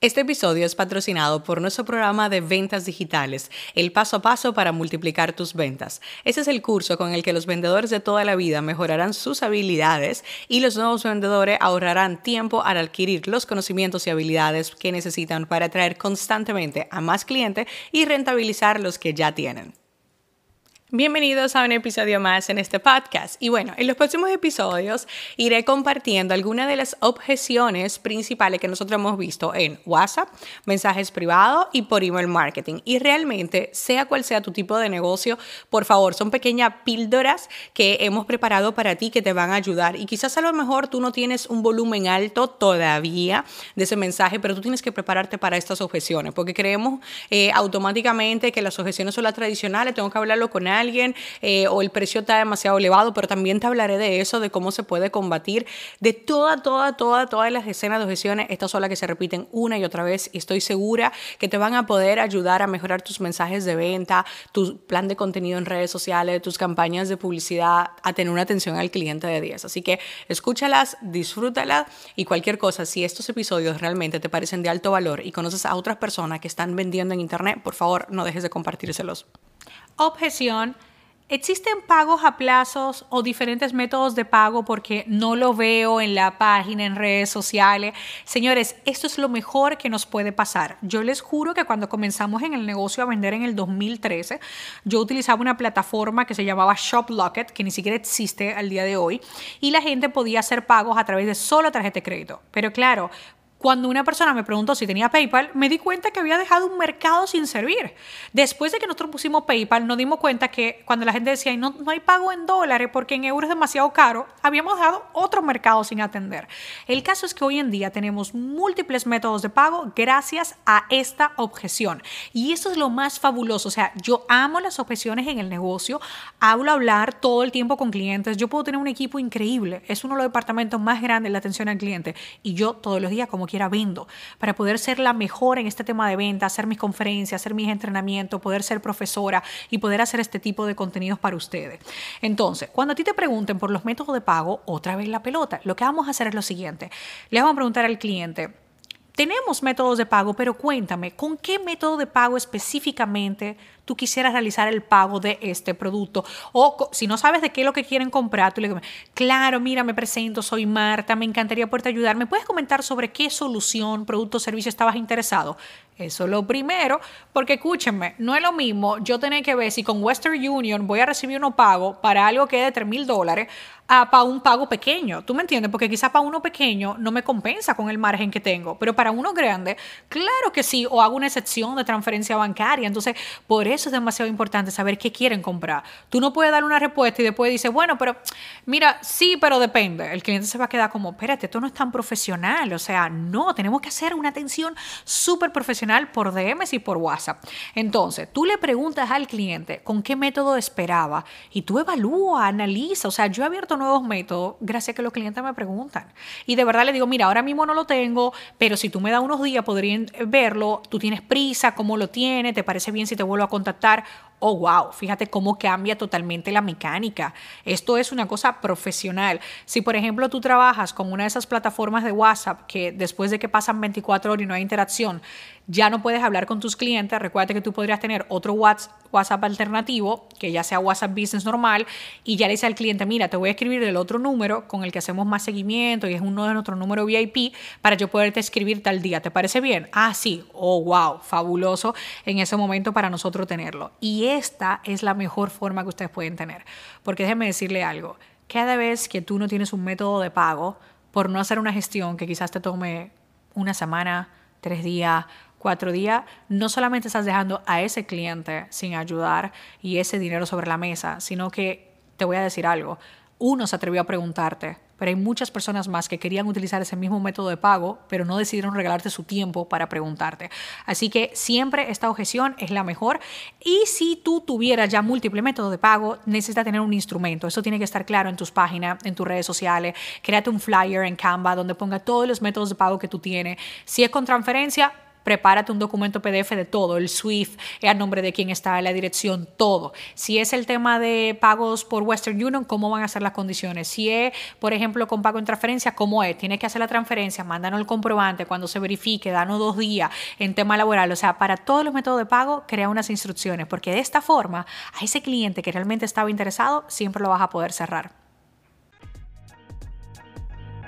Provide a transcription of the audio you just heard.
Este episodio es patrocinado por nuestro programa de ventas digitales, el paso a paso para multiplicar tus ventas. Ese es el curso con el que los vendedores de toda la vida mejorarán sus habilidades y los nuevos vendedores ahorrarán tiempo al adquirir los conocimientos y habilidades que necesitan para atraer constantemente a más clientes y rentabilizar los que ya tienen. Bienvenidos a un episodio más en este podcast. Y bueno, en los próximos episodios iré compartiendo algunas de las objeciones principales que nosotros hemos visto en WhatsApp, mensajes privados y por email marketing. Y realmente, sea cual sea tu tipo de negocio, por favor, son pequeñas píldoras que hemos preparado para ti que te van a ayudar. Y quizás a lo mejor tú no tienes un volumen alto todavía de ese mensaje, pero tú tienes que prepararte para estas objeciones, porque creemos eh, automáticamente que las objeciones son las tradicionales, tengo que hablarlo con alguien eh, o el precio está demasiado elevado, pero también te hablaré de eso, de cómo se puede combatir, de toda, toda, toda, todas las escenas de objeciones, estas son las que se repiten una y otra vez y estoy segura que te van a poder ayudar a mejorar tus mensajes de venta, tu plan de contenido en redes sociales, tus campañas de publicidad, a tener una atención al cliente de 10. Así que escúchalas, disfrútalas y cualquier cosa, si estos episodios realmente te parecen de alto valor y conoces a otras personas que están vendiendo en internet, por favor no dejes de compartírselos. Objeción. ¿Existen pagos a plazos o diferentes métodos de pago porque no lo veo en la página, en redes sociales? Señores, esto es lo mejor que nos puede pasar. Yo les juro que cuando comenzamos en el negocio a vender en el 2013, yo utilizaba una plataforma que se llamaba ShopLocket, que ni siquiera existe al día de hoy, y la gente podía hacer pagos a través de solo tarjeta de crédito. Pero claro, cuando una persona me preguntó si tenía PayPal, me di cuenta que había dejado un mercado sin servir. Después de que nosotros pusimos PayPal, nos dimos cuenta que cuando la gente decía, no, no hay pago en dólares porque en euros es demasiado caro, habíamos dejado otro mercado sin atender. El caso es que hoy en día tenemos múltiples métodos de pago gracias a esta objeción. Y eso es lo más fabuloso. O sea, yo amo las objeciones en el negocio, hablo a hablar todo el tiempo con clientes, yo puedo tener un equipo increíble, es uno de los departamentos más grandes de la atención al cliente. Y yo todos los días como quiera vendo, para poder ser la mejor en este tema de venta, hacer mis conferencias, hacer mis entrenamientos, poder ser profesora y poder hacer este tipo de contenidos para ustedes. Entonces, cuando a ti te pregunten por los métodos de pago, otra vez la pelota, lo que vamos a hacer es lo siguiente. Le vamos a preguntar al cliente, tenemos métodos de pago, pero cuéntame, ¿con qué método de pago específicamente tú quisieras realizar el pago de este producto? O si no sabes de qué es lo que quieren comprar, tú le dices, claro, mira, me presento, soy Marta, me encantaría poderte ayudar. ¿Me puedes comentar sobre qué solución, producto o servicio estabas interesado? Eso es lo primero, porque escúchenme, no es lo mismo yo tener que ver si con Western Union voy a recibir uno pago para algo que es de 3 mil dólares a para un pago pequeño. ¿Tú me entiendes? Porque quizá para uno pequeño no me compensa con el margen que tengo, pero para uno grande, claro que sí, o hago una excepción de transferencia bancaria. Entonces, por eso es demasiado importante saber qué quieren comprar. Tú no puedes dar una respuesta y después dices, bueno, pero mira, sí, pero depende. El cliente se va a quedar como, espérate, esto no es tan profesional. O sea, no, tenemos que hacer una atención súper profesional por DMs y por WhatsApp. Entonces, tú le preguntas al cliente con qué método esperaba y tú evalúa, analiza. O sea, yo he abierto nuevos métodos gracias a que los clientes me preguntan. Y de verdad le digo, mira, ahora mismo no lo tengo, pero si tú me das unos días podrían verlo, tú tienes prisa, cómo lo tienes, te parece bien si te vuelvo a contactar oh, wow, fíjate cómo cambia totalmente la mecánica. Esto es una cosa profesional. Si, por ejemplo, tú trabajas con una de esas plataformas de WhatsApp que después de que pasan 24 horas y no hay interacción, ya no puedes hablar con tus clientes, recuerda que tú podrías tener otro WhatsApp alternativo, que ya sea WhatsApp Business normal, y ya le dice al cliente, mira, te voy a escribir el otro número con el que hacemos más seguimiento y es uno de nuestros números VIP para yo poderte escribir tal día. ¿Te parece bien? Ah, sí. Oh, wow, fabuloso en ese momento para nosotros tenerlo. Y esta es la mejor forma que ustedes pueden tener. Porque déjenme decirle algo, cada vez que tú no tienes un método de pago, por no hacer una gestión que quizás te tome una semana, tres días, cuatro días, no solamente estás dejando a ese cliente sin ayudar y ese dinero sobre la mesa, sino que te voy a decir algo, uno se atrevió a preguntarte, pero hay muchas personas más que querían utilizar ese mismo método de pago, pero no decidieron regalarte su tiempo para preguntarte. Así que siempre esta objeción es la mejor. Y si tú tuvieras ya múltiples métodos de pago, necesitas tener un instrumento. Eso tiene que estar claro en tus páginas, en tus redes sociales. Créate un flyer en Canva donde ponga todos los métodos de pago que tú tienes. Si es con transferencia, prepárate un documento PDF de todo, el SWIFT, a nombre de quién está, la dirección, todo. Si es el tema de pagos por Western Union, ¿cómo van a ser las condiciones? Si es, por ejemplo, con pago en transferencia, ¿cómo es? Tienes que hacer la transferencia, mándanos el comprobante cuando se verifique, danos dos días en tema laboral. O sea, para todos los métodos de pago, crea unas instrucciones, porque de esta forma, a ese cliente que realmente estaba interesado, siempre lo vas a poder cerrar.